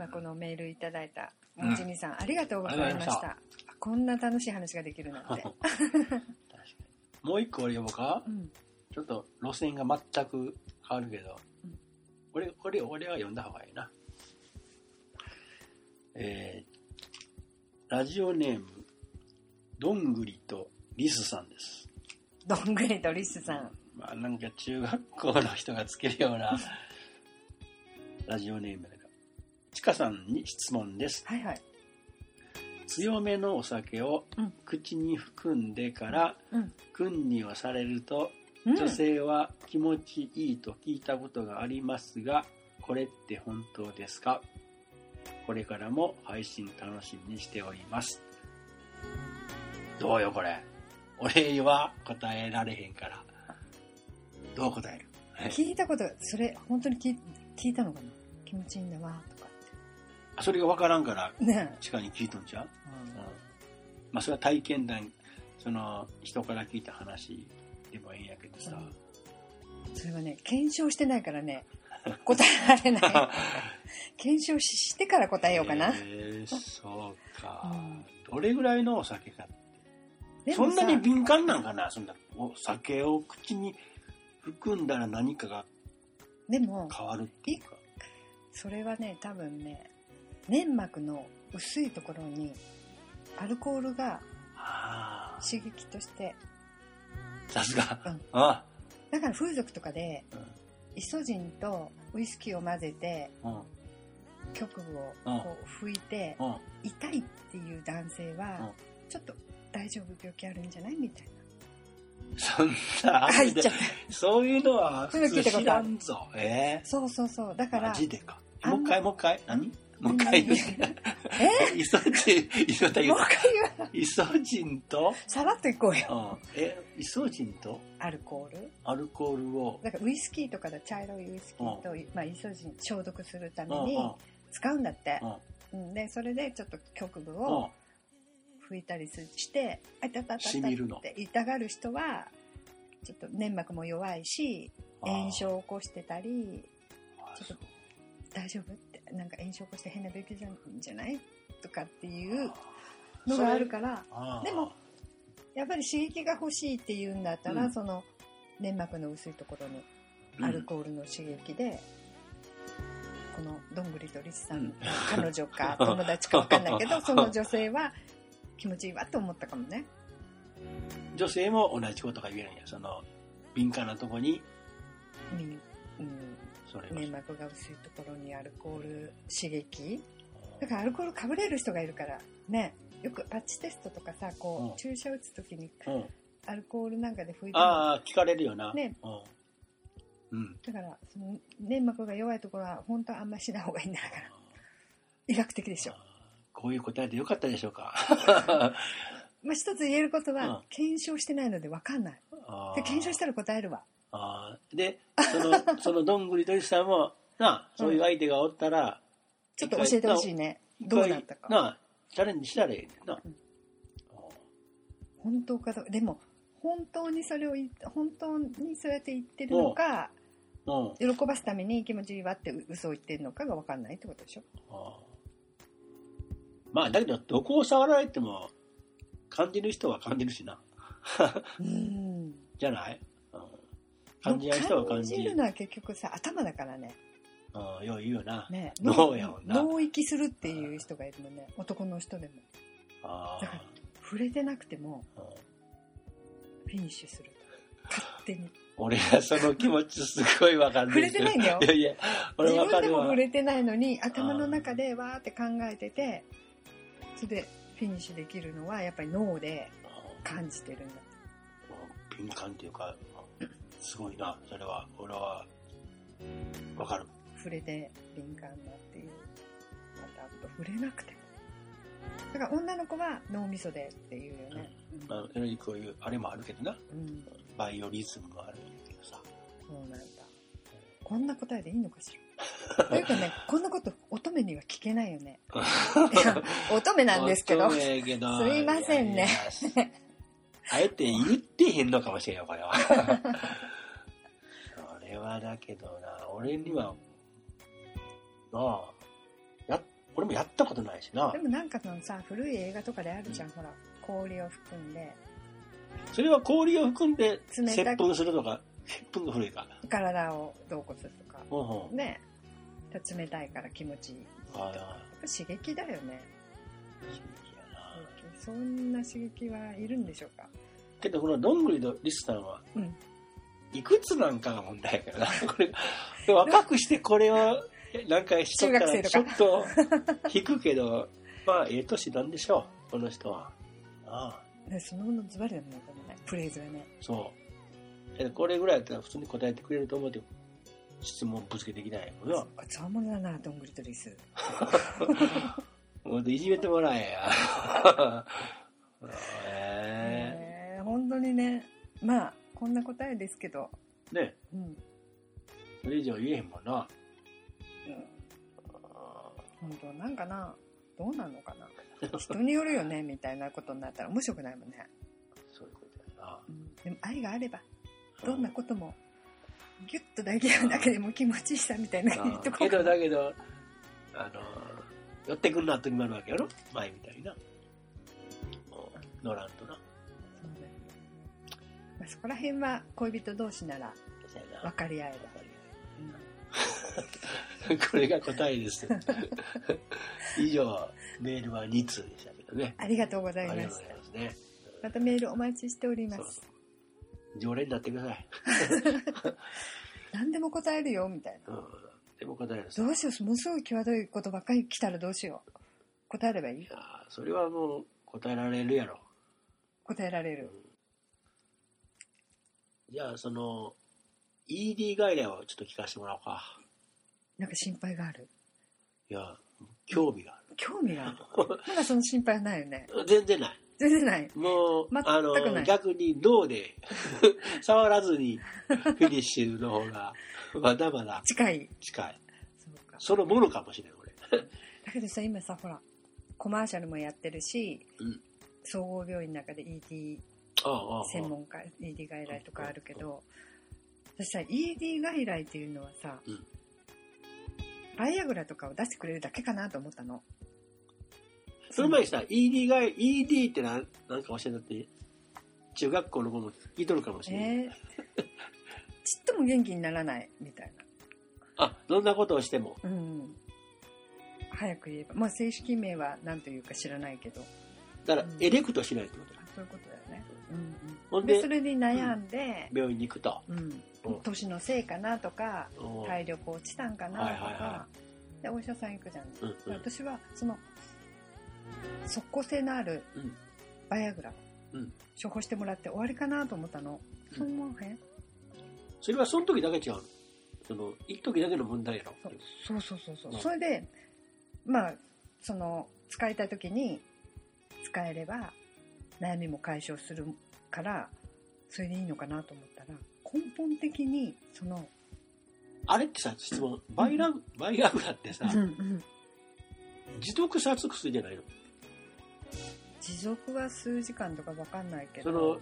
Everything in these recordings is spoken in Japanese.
まあ、このメールいただいたもちみさん、ありがとうございました。こんな楽しい話ができるなんて、確かに。もう一個俺読もうか。うん、ちょっと路線が全く変わるけど、うん。俺、俺、俺は読んだ方がいいな。えー、ラジオネーム、どんぐりとリスさんです。どんぐりとリスさん。まあなんか中学校の人がつけるような ラジオネームだ。ちかさんに質問です。はいはい強めのお酒をうん口に含んでから、うん訓にをされるとうん女性は気持ちいいと聞いたことがありますが、これって本当ですか？これからも配信楽しみにしております。どうよこれ？俺は答えられへんから。どう答える？聞いたことそれ本当に聞い聞いたのかな？気持ちいいんだわそれが分からんから、てね。地下に聞いとんちゃう、え、うん。まあそれは体験談、その人から聞いた話でもいいんやけどさ。それはね検証してないからね。答えられない。検証ししてから答えようかな、えーそうか、うん。どれぐらいのお酒かそんなに敏感なんかな？そんなお酒を口に含んだら何かがでも変わるっていうか。それはね多分ね粘膜の薄いところにアルコールがああ刺激として。さすが、うん。あ。だから風俗とかでうん。イソジンとウイスキーを混ぜてうん。局部をうん。こう拭いてうん。痛いっていう男性はちょっと大丈夫病気あるんじゃないみたいそんなな。入っちゃった。そういうのは普通知らんぞ。えそうそうそう。だー、からマ、ジでか。もう一回もう一回。何？もう一回言う。え？イソジンイソジンもう一回言わイソジンと、さらっといこうよ。うん、えイソジンと？アルコール？アルコールを。だからウイスキーとかだ茶色いウイスキーと、まあ、イソジン消毒するためうんに使うんだって。う、ん。うん、でそれでちょっと局部うん。を拭いたりすしてあいたたたたって痛がる人はちょっと粘膜も弱いし炎症を起こしてたりちょっと大丈夫？なんか炎症起こして変な病気じゃんじゃない？とかっていうのがあるからでもやっぱり刺激が欲しいっていうんだったら、うん。その粘膜の薄いところにアルコールの刺激で、このどんぐりとリスさん、うん。彼女か友達か分かんないけど その女性は気持ちいいわと思ったかもね。女性も同じことが言えるんや。その敏感なとこに。みうん、それを粘膜が薄いところにアルコール刺激。だからアルコールかぶれる人がいるからね。よくパッチテストとかさこう、うん。注射打つ時にうん、アルコールなんかで拭いても。ああ聞かれるよな。ね。うん、うん、だからその粘膜が弱いところは本当はあんまりしない方がいいんだから。医学的でしょ、こういう答えでよかったでしょうか。まあ、一つ言えることは、うん。検証してないので分かんない。で検証したら答えるわあー。でその そのどんぐりとりさんもなそういう相手がおったら、ちょっと教えてほしいね。どうなったか。なチャレンジしたらええねんな、うん。本当かどうかでも本当にそれを本当にそうやって言ってるのかう。ん。喜ばすために気持ちいいわって嘘を言ってるのかが分かんないってことでしょ。あー。まあだけどどこを触られても感じる人は感じるしな。うん。じゃない、うん、感じない人は感感じじるのは結局さ頭だからね。うん、よう言うよな、ね。脳やもんな。脳域するっていう人がいるのね。男の人でも。あだから触れてなくてもフィニッシュする勝手に。俺はその気持ちすごいわかる触れてないんだよ。いやいや俺自分でもわかるわ触れてないのに頭の中でわーって考えててそれでフィニッシュできるのはやっぱり脳で感じてるんだ。敏感っていうかすごい。なそれは俺はわかる。触れて敏感だっていう。またあと触れなくて。もだから女の子は脳みそでっていうよね。まあ、それにこういうあれもあるけどな。うん、バイオリズムもあるけどさ。そうなんだ。こんな答えでいいのかしら。というかね こんなこと乙女には聞けないよね。乙女なんですけど。すいませんね。いやいやあえて言ってへんのかもしれんよこれはそれはだけどな俺にはなあやっもやったことないしなで。もなんかのさ古い映画とかであるじゃん、ほら氷を含んでそれは氷を含んで、接吻するとか、接吻が古いか。体をどうこうするとかほうほう。ね冷たいから気持ちいいはいはい。やっぱ刺激だよねそんな刺激はいるんでしょうか？けど、このどんぐりのリスさんは、うんいくつなんかが問題やからな。これ、若くしてこれを、なんかしとったら、ちょっ中と引くけど、まあ、ええ年なんでしょう、この人は。ああ、ねそのものズバリだもんねこのねフレーズがねそう。これぐらいやったら普通に答えてくれると思うけど、質問ぶつけてきないもの。これつわものだなどんぐりとリス もっといじめてもらえや。ええー本当にね。まあこんな答えですけど。えね。うん。それ以上言えへんもんな。本当なんかな。どうなのかな。人によるよねみたいなことになったら面白くないもんね、そういうことやな。うん、でも愛があればどんなこともギュッと抱き合うだけでも気持ちいいさみたいなけどだけど、あの、寄ってくるな時もあるわけやろ？前みたいにな。乗らんとな。そうねまあ、そこら辺は恋人同士なら分かり合えば、これが答えです。以上、メールは2通でしたけどね。ありがとうございますございますね。またメールお待ちしておりますそうそう。常連になってください。何でも答えるよみたいなうん。でも答えです。どうしようものすごい際どいことばっかり来たらどうしよう答えればいい？いやーそれはもう答えられるやろ。答えられるじゃあ、その、ED 外来をちょっと聞かせてもらおうか。なんか心配がある？いや、興味があ興味がある？なんかその心配はないよねる。全然ない。全然ない。もう、あない。の、逆に脳で 触らずにフィニッシュの方が、まだまだ近い。近い。そうか。そのものかもしれん、俺。だけどさ今さほらコマーシャルもやってるし、うん。総合病院の中で ED 専門家 ED 外来とかあるけど私さ ED 外来っていうのはさ、うん。バイアグラとかを出してくれるだけかなと思ったのその前にさ、ED が、ED ってなんなんか教えてって、中学校の子も聞いとるかもしれない。えー、ちっとも元気にならないみたいあ、どんなことをしても。なうん。早く言えば。まあ正式名は何というか知らないけど。だからう、ん。エレクトしないってことだ。あそういうことだよね、うんうん、ほんででそれに悩んで、病院に行くと。うん。うん。年のせいかなとかうん。体力落ちたんかなとはいはいはかでお医者さん行くじゃん、うんうん。私はその即効性のあるうん。バイアグラ。をうん。処方してもらって終わりかなと思ったの、うん。そう思わへん？それはその時だけ違うの？その、一時だけの問題やろ？そう。そうそうそうそう、うん。それでまあその使いたい時に使えれば悩みも解消するからそれでいいのかなと思ったら根本的にその、あれってさ、質問、バイラグ、バイアグラってさ、うんうん持続殺薬じゃないの？持続は数時間とかわかんないけそどの、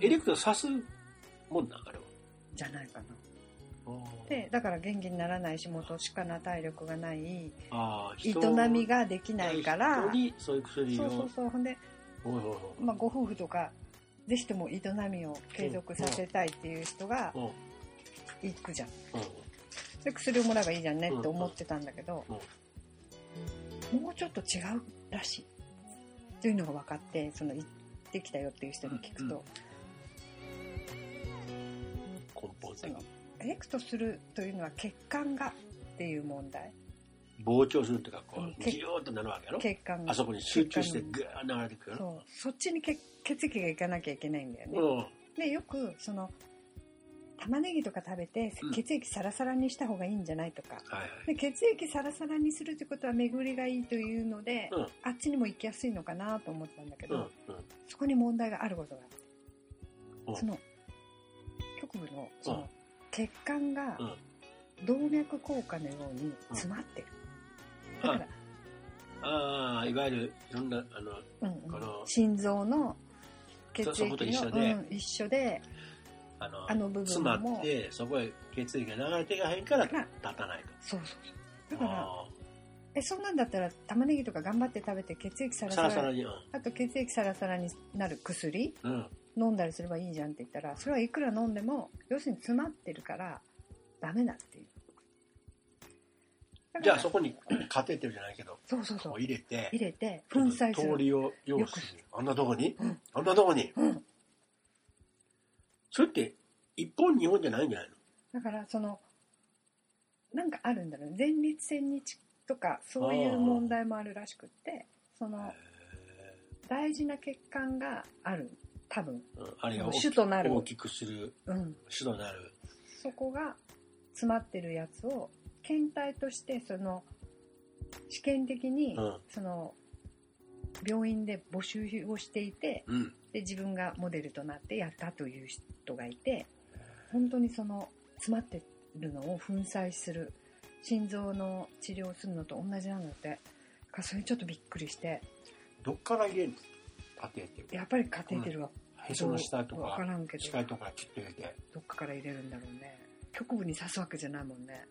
エレクト刺すもんなんあれは。じゃないかな。でだから元気にならないし元しかな体力がない。営みができないから。そういう薬を。そうそうそう。ほんで、まあ、ご夫婦とかぜひとも営みを継続させたいっていう人がうん。行くじゃん。うんで薬をもらえばいいじゃんねって思ってたんだけどうんもうちょっと違うらしい。っていうのが分かってその行ってきたよっていう人に聞くと、根本的にその。エレクトするというのは血管がっていう問題。膨張するっていうか、こうんう、ギューッとなるわけやろ？血管があそこに集中して血グーッ流れてくるそう。そっちに血血液がいかなきゃいけないんだよね、うん。でよくその玉ねぎとか食べてうん。血液サラサラにした方がいいんじゃないとか、はいはい。で血液サラサラにするってことは巡りがいいというので、うん。あっちにも行きやすいのかなと思ったんだけど、うんうん。そこに問題があることがあって、うん。その局部のそうん。の血管がうん。動脈硬化のように詰まってる、だから、ああ、いわゆる、いろんな、あの、うんうん。この心臓の血液のうん、一緒であの、あの部分も。詰まって、そこへ血液が流れていかへんから立たないと。そうそうそう。だからあえそんなんだったら玉ねぎとか頑張って食べて血液サラサラサラサラに。うん。あと血液サラサラになる薬うん。飲んだりすればいいじゃんって言ったらそれはいくら飲んでも要するに詰まってるからダメだっていう。じゃあそこにカテーテルじゃないけど、そうそうそう。入れて、入れて粉砕する。通りをよくよくする。あんなとこに？うん。あんなとこに？うんそれって、一本二本じゃないんじゃないの？だからそのなんかあるんだろうね。前立腺にちとかそういう問題もあるらしくってその大事な血管がある。多分、うんあれが主となる。大きくする、うん、主となる。そこが詰まってるやつを検体としてその試験的に、うん。その病院で募集をしていてうん。で自分がモデルとなってやったという人がいて本当にその詰まってるのを粉砕する心臓の治療をするのと同じなんだってだからそれにちょっとびっくりしてどっから入れるのカテーテル。やっぱりカテーテルはへその下と分か、からんけど視界とか切って入れて。どっかから入れるんだろうね局部に刺すわけじゃないもんね、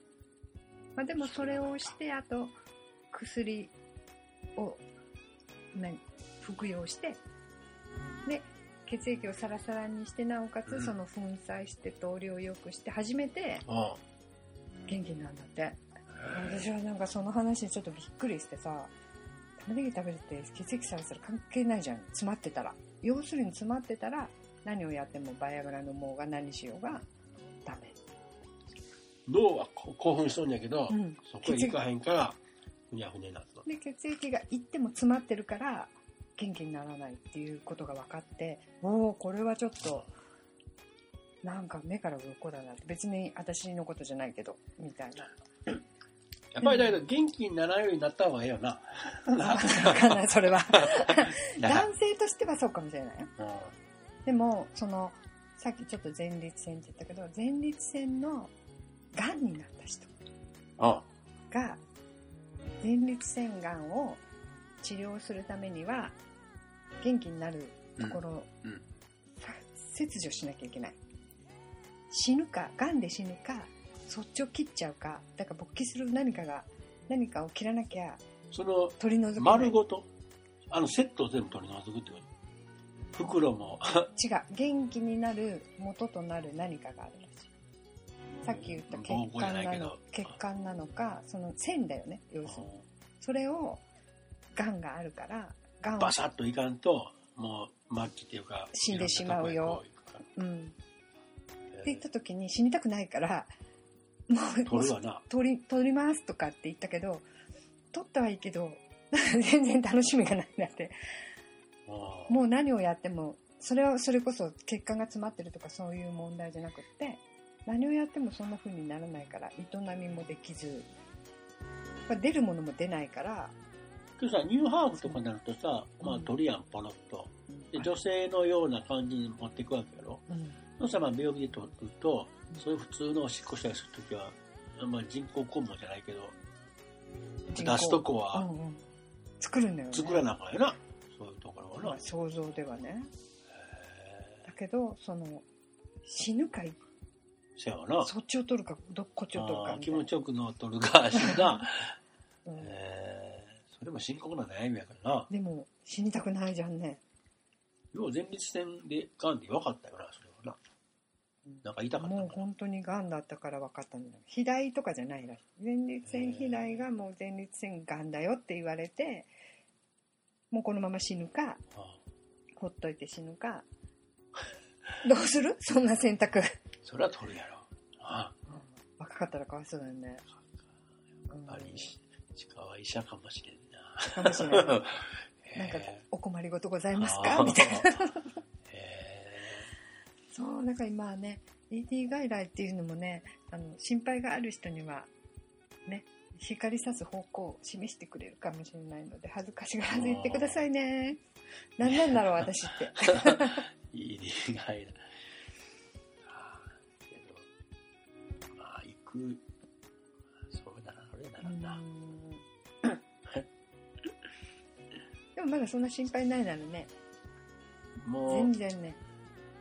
まあ、でもそれをしてあと薬を何服用してで血液をサラサラにしてなおかつうん。その粉砕して通りを良くして初めてあ元気になるんだって。私はなんかその話にちょっとびっくりしてさ玉ねぎ食べるって血液サラサラ関係ないじゃん。詰まってたら。要するに詰まってたら何をやってもバイアグラ飲もうが何しようがダメ。脳はこ興奮しとんやけど、うん。そこへ行かへんから、ふにゃふにゃになってた。で血液がいっても詰まってるから元気にならないっていうことが分かっておおこれはちょっとなんか目から鱗だなって。別に私のことじゃないけどみたいな。やっぱりだけど元気にならんようになった方がええよな。分かんないそれは。男性としてはそうかもしれないよ。うん。でもそのさっきちょっと前立腺って言ったけど前立腺のがんになった人あ。が前立腺がんを治療するためには元気になるところ、うんうん。さ切除しなきゃいけない。死ぬかがんで死ぬかそっちを切っちゃうかだから勃起する何かが何かを切らなきゃその取り除けない。丸ごと、あのセットを全部取り除くってこと？袋も、違う。元気になる元となる何かがあるらしいさっき言った血管なの血管なのかその線だよね要するに。それをがんがあるからがんをバサッといかんと、もう末期っていうか、死んでしまうよ。うん。って言った時に死にたくないからもう取るわな。取り取りますとかって言ったけど取ったはいいけど 全然楽しみがないなって。もう何をやってもそれはそれこそ血管が詰まってるとかそういう問題じゃなくって何をやってもそんな風にならないから営みもできずまあ出るものも出ないから、でさ、ニューハーフとかになるとさ、まあうん。鳥やん、ポロッと。で、あ女性のような感じに持っていくわけやろ。うん。そしたらまあ病気で取ると、そういう普通のおしっこしたりするときは、まあ人工肛門じゃないけど、出すとこうはんうん。作るんだよね。作らなあかんやな。そういうところはな。まあ。想像ではね。だけどその死ぬかせやわな。そっちを取るかどこっちを取るあか気持ちよくのを取るかしな。うん。えーそれも深刻な悩みやからな。でも死にたくないじゃんね。よう前立腺でがんって分かったよな、それはな。なんか痛かったもう本当にがんだったから分かったんだ肥大とかじゃないらしい。前立腺肥大がもう前立腺がんだよって言われてもうこのまま死ぬかあほっといて死ぬか。どうする？そんな選択それは取るやろ。あ若かったらかわいそうだよね、うんやっぱり、石川医者かもしれんな。かもしれない なんかへお困りごとございーますか？みたいな。へそうだから今はね ED 外来っていうのもねあの心配がある人にはね光さす方向を示してくれるかもしれないので恥ずかしがらず言ってくださいね。何なんだろう私って。ー いい例外だ。そうだな、それならな。でもまだそんな心配ないならねもう全、然ね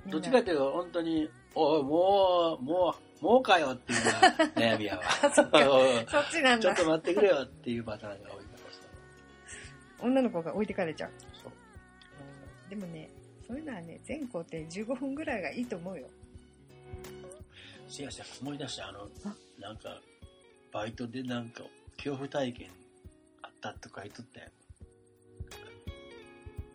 どっちかというと、本当に、おい、もう、もう、もうかよっていうのが悩みやわ。そっかそっちなんだちょっと待ってくれよっていうパターンが多いかもし女の子が置いてかれちゃう。そう。でもねそういうのはね全校程15分ぐらいがいいと思うよせやせや、思い出した、あのあ、なんか、バイトでなんか、恐怖体験あったとか言っとったよ。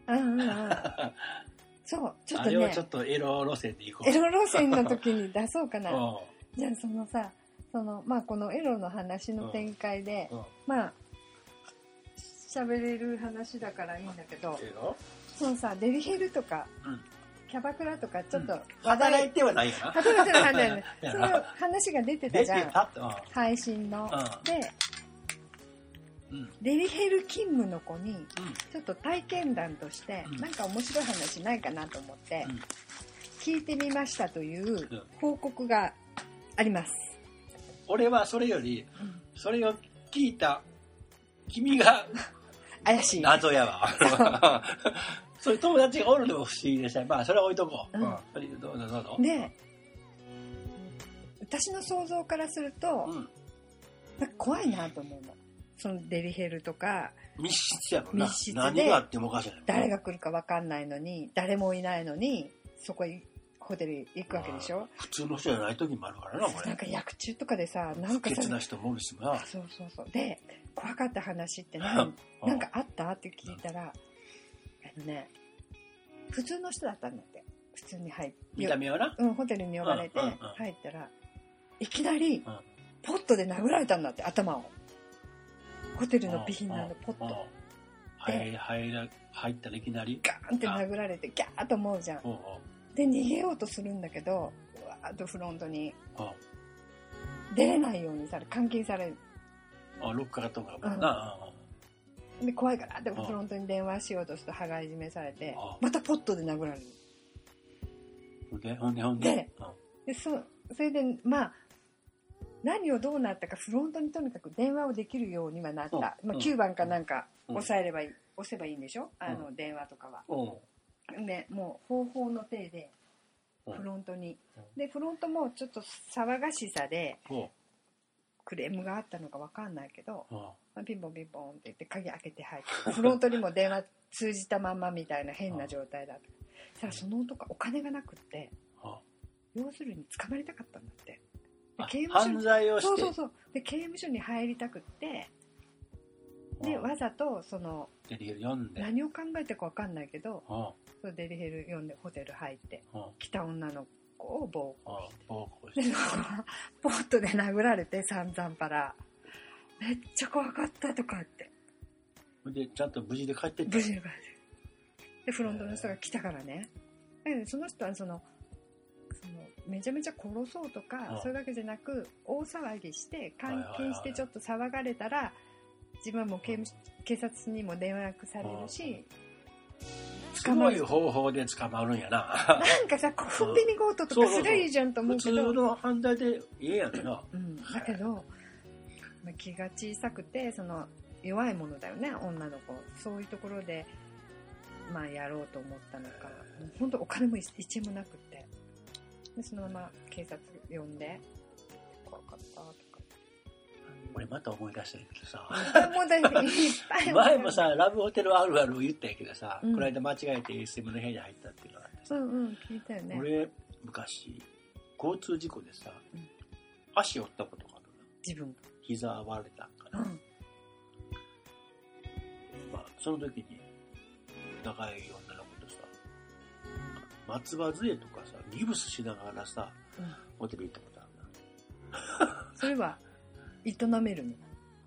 うんうんうん。そうちょっとね。あれはちょっとエロ路線で行こう。エロ路線の時に出そうかな。うん。じゃあそのさそのまあこのエロの話の展開で、うん。まあ喋れる話だからいいんだけど。そのさデリヘルとか、うんキャバクラとかちょっと働いてはないかな。働いてる話だよねやそういう話が出てた出じゃん。配信の、うん。で。デリヘル勤務の子にうん。ちょっと体験談として、うん。なんか面白い話ないかなと思って、うん。聞いてみましたといううん。報告があります、俺はそれより、うん。それを聞いた君が 怪しい。謎やわ。そういう友達がおるのも不思議でした。まあ、それは置いとこう。うんどうぞどうぞ。で私の想像からすると、うん。なんか怖いなと思うのそのデリヘルとか密室やろな。密室で何があってもおかしない。誰が来るか分かんないのに誰もいないのにそこへホテル行くわけでしょ普通の人じゃない時もあるからな、これ。なんか薬中とかでさなん不かさ潔な人もおるしな。そうそうそうで怖かった話って何？なんかあった？って聞いたらね普通の人だったんだって。普通に入って見た目はな？うん、ホテルに呼ばれてうんうんうん。入ったらいきなりん。ポットで殴られたんだって頭を。ホテルの備品のあのポッうんト。入入ら入ったらいきなり？ガーンって殴られてギャーと思うじゃん。うんうん。で逃げようとするんだけどうわーっとフロントに。うん。出れないようにされ監禁される。あ、ロッカーとかもな。で怖いからってんフロントに電話しようとすると羽交い締めされてあ。またポットで殴られる。ほんで、ほんで、ほんで？で。でそそれでまあ何をどうなったかフロントにとにかく電話をできるようにはなった、うん。まあ、うん9番かなんかうん。押さえればいい、押せばいいんでしょ？あの電話とかは。うん。でもう方法の手でうん。フロントに、うん。でフロントもちょっと騒がしさでうん。クレームがあったのか分かんないけど、うん。まあ、ピンポンピンポンって言って鍵開けて入って フロントにも電話通じたまんまみたいな変な状態だったそしたらその男お金がなくって要するに捕まりたかったんだって刑務所犯に罪をしてそうそうそうで刑務所に入りたくってでうんわざとそのデリヘル読んで。何を考えてか分かんないけどうん。そのデリヘル読んでホテル入ってうん。来た女の子を暴うん行して。そのポットで殴られて散々パラめっちゃ怖かったとかって。で、ちゃんと無事で帰って無事に帰って。でフロントの人が来たからね。だけどその人はそのそのめちゃめちゃ殺そうとかうんそういうわけじゃなく大騒ぎして監禁してちょっと騒がれたら自分はもう刑務警察にも電話されるしすごい方法で捕まるんやな。なんかさコンビニ強盗とかすりゃいいじゃんと思普通うけど。の犯罪でええやんな。うん、だけど、まあ、気が小さくてその弱いものだよね女の子。そういうところで、まあ、やろうと思ったのか。本当お金も一円もなくって。でそのまま警察呼んで怖かったとか。俺また思い出したけどさ。前もさ、ラブホテルあるある言ったんやけどさ、うん。この間間違えて SM の部屋に入ったっていうのがあってさ、うんうん聞いたよね。俺、昔、交通事故でさ、うん。足折ったことがあるな。自分膝割れたんかな。うんまあ、その時に、仲いい女の子とさ、松葉杖とかさ、ギブスしながらさ、うんホテル行ったことあるな。それは営めるの？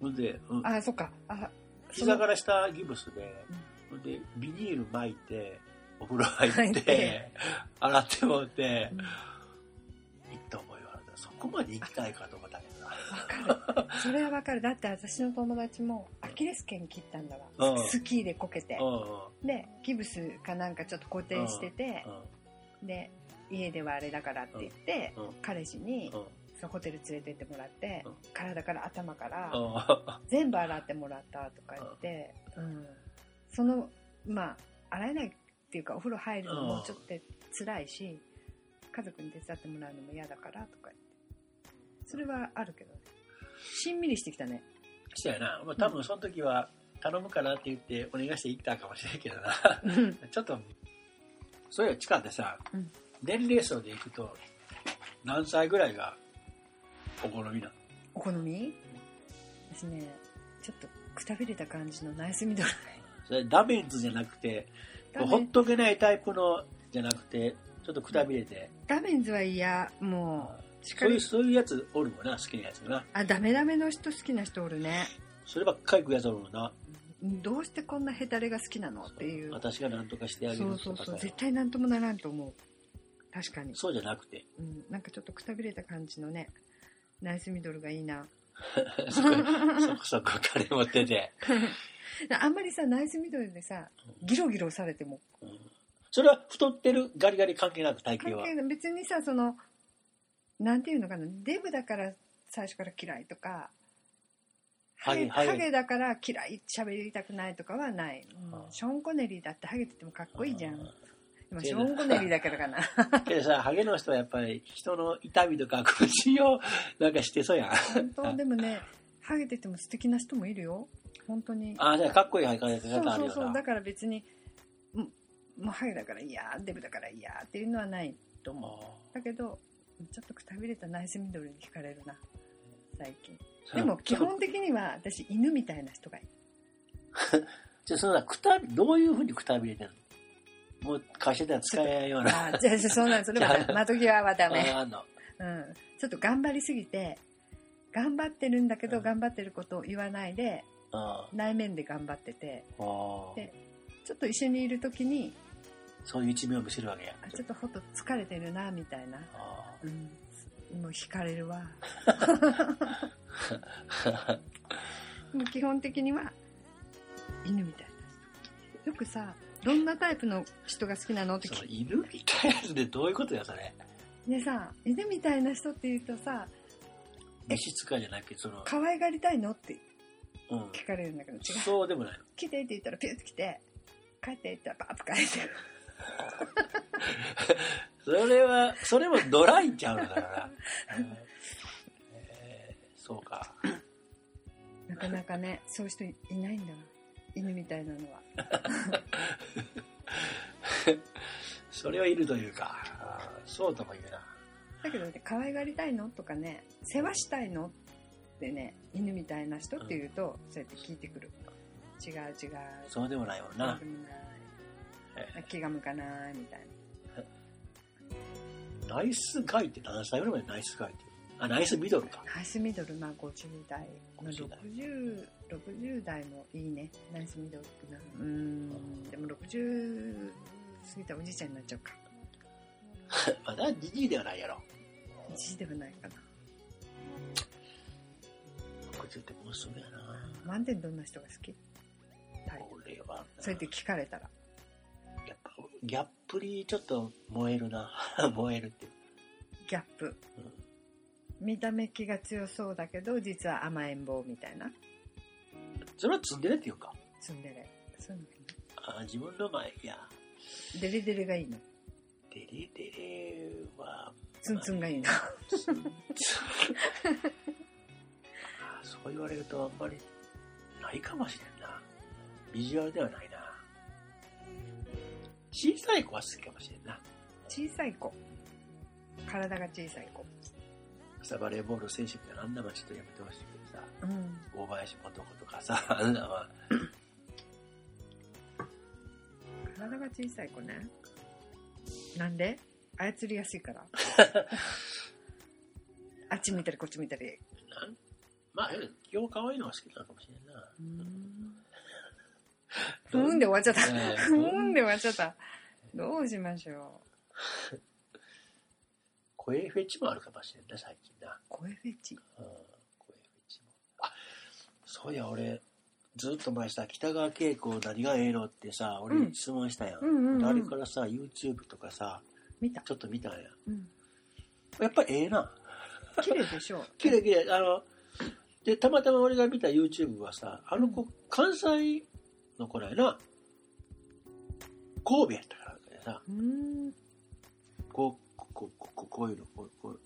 ほんで、うん、あそっかあ膝から下ギブスで、ほんで、ビニール巻いて、お風呂入って、洗ってもうてうん、行った覚えがあるな。そこまで行きたいかと思ったけどな。わかる。それはわかる。だって私の友達もアキレス腱切ったんだわ。うん。スキーでこけて。うんでギブスかなんかちょっと固定しててうんで家ではあれだからって言ってうん彼氏にうん。そのホテル連れてってもらってうん。体から頭からうん。全部洗ってもらったとか言ってうん。そのまあ洗えないっていうかお風呂入るのもちょっと辛いし家族に手伝ってもらうのも嫌だからとか言って。それはあるけどねしんみりしてきたね。そうやな。まあ、多分その時は、頼むかなって言ってお願いして行ったかもしれんけどな。うん。ちょっと、そういう地下でさ、うん。年齢層で行くと、何歳ぐらいがお好みなの？お好み？私ねちょっとくたびれた感じのナイスミドルそれダメンズじゃなくて、ほっとけないタイプのじゃなくて、ちょっとくたびれて、ダメンズは嫌。もうそういう、そういうやつおるもんな、好きなやつな。あダメダメの人好きな人おるね。そればっかり食うやつおるもんな。どうしてこんなヘタレが好きなのっていう。私が何とかしてあげそうるとかさ。そうそう絶対なんともならんと思う。確かに、そうじゃなくて、うん、なんかちょっとくたびれた感じのねナイスミドルがいいな。そこそこそこ金持ってて、あんまりさナイスミドルでさギロギロされても。うん。それは太ってるガリガリ関係なく体型は。関係別にさそのなんていうのかなデブだから最初から嫌いとかハゲハゲハゲ。だから嫌い喋りたくないとかはない、うんショーン・コネリーだってハゲててもかっこいいじゃん。うん今ショーン・コネリーだからかな。けどさ、ハゲの人はやっぱり人の痛みとか苦しみをなんかしてそうやん。本当でもねハゲてても素敵な人もいるよ。本当に。ああ、じゃあかっこいいハゲ方そう。そうそう。だから別にももうハゲだから嫌デブだから嫌っていうのはないと思う。だけどちょっとくたびれたナイスミドルに惹かれるな。最近。でも基本的には私犬みたいな人がいい。じゃあそのさくたび、どういうふうにくたびれてるの？もう会社では使えないような。あーじゃあじゃあそんなんそれは窓際はダメ。うん、ちょっと頑張りすぎて頑張ってるんだけど、うん。頑張ってることを言わないであ内面で頑張ってて。でちょっと一緒にいる時にそういう一面を見せるわけや。あちょっとほっと疲れてるなみたいな、あうん、もう惹かれるわ。あ もう基本的には犬みたいな。人よくさどんなタイプの人が好きなの？って聞犬みたいな。やつでどういうことや、それ？でさ犬みたいな人って言うとさ召使いじゃないけど、その、可愛がりたいの？ってうん。聞かれるんだけど違う。そうでもない。の。来てって言ったらピュッと来て帰ってって言ったらパーッと帰って それは、それもドライんちゃうのだから。うんえーそうか。なかなかねそういう人いないんだわ犬みたいなのは それはいるというか、そうとも言うな。だけどね可愛がりたいのとかね世話したいのってね犬みたいな人って言うと、そうやって聞いてくる違う違うそうでもないもんそうなで。もない 気が向かないみたいな。ナイスガイって何歳ぐらいまでナイスガイってあ、ナイスミドルか。ナイスミドルまあ50代、まあ、50代 60, 60代もいいね。ナイスミドルってなうーん。でも60過ぎたらおじいちゃんになっちゃうか。まだじじいではないやろ。じいではないかな。これってもうすぐやな。満点どんな人が好き？俺は、そうやって聞かれたらギャップにちょっと燃えるな。燃えるっていう。ギャップ、見た目気が強そうだけど実は甘えん坊みたいな。それはツンデレっていうか。ツンデレ。そういうのあ自分の前、いや、デレデレがいいの。デレデレは、ツンツンがいいの。ツンツン。あそう言われるとあんまりないかもしれんな。ビジュアルではないな。小さい子は好きかもしれんな。小さい子。体が小さい子。さバレーボール選手みたいなあんなのはちょっとやめてほしいけどさ、うん。大林素子とかさ、あんなのは、体が小さい子ね。なんで？操りやすいから。あっち見たりこっち見たり。まあ、基本可愛いのが好きなのかもしれんな。ふーんで終わっちゃったええふーんで終わっちゃったどうしましょ声フェチもあるかもしれんな、最近な。う声フェチ？うん、声フェチも。あ、そういや、俺、ずっと前さ、北川景子何がええのってさ、俺うん質問したやん。うんうんうんあれからさ、YouTube とかさ、見た、ちょっと見たんや。うん、やっぱりええな。綺麗でしょ 綺麗綺麗。あの、で、たまたま俺が見た YouTube はさ、あの子、関西のな。神戸やったからさ、こう、こう、こう、こういうの、こう、こう、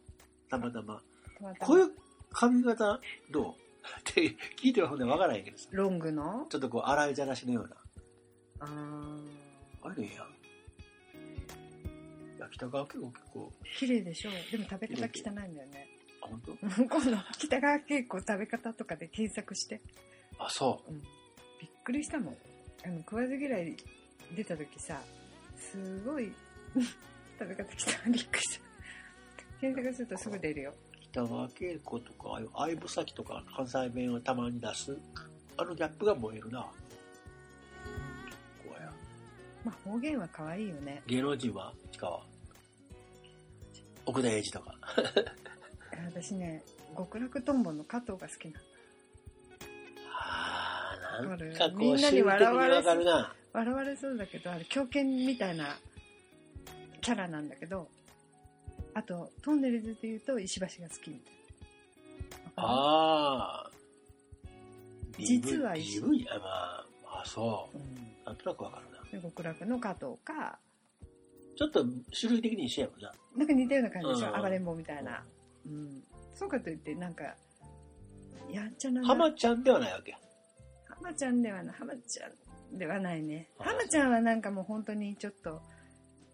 たまたま。こういう髪型どう？って聞いてる方でわからないけどさ。ロングの？ちょっとこう、洗いざらしのような。あー。あいいやん。いや、北川景子結構、綺麗でしょでも食べ方汚いんだよね。あ、本当？今度北川景子食べ方とかで検索して。あ、そびっくりしたもんあの食わず嫌い出た時さすごい 食べ方汚いびっくりした検索するとすぐ出るよう。北川景子とか、相武咲とか関西弁をたまに出す、あのギャップが燃えるな。結構や。まあ方言は可愛いよね芸能人は市川。奥田英二とか。私ね極楽とんぼの加藤が好きなのああ、なんわかこう、みんなに笑われわかるな。笑われそうだけどあれ狂犬みたいなキャラなんだけどあとトンネルズで言うと石橋が好きみたいなああ。実は一緒 DV? あ、まあ、あ、そるうんう。なんとなくわかるな。で極楽の加藤かちょっと種類的に一緒やもんな。なんか似たような感じでしょ、うん暴れん坊みたいな、うん、そうかといってなんかやんちゃな浜ちゃんではないわけ。浜ちゃんではない浜ちゃんではないね。あ浜ちゃんはなんかもう本当にちょっと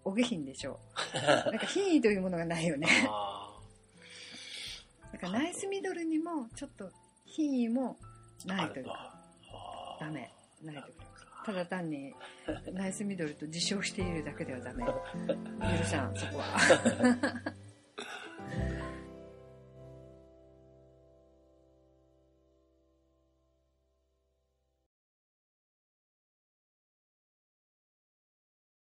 お下品でしょ。なんか品位というものがないよね。あだからナイスミドルにもちょっと品位もあ。ないというか。ダメ。ないというか。ただ単にナイスミドルと自称しているだけではダメ。許さんそこは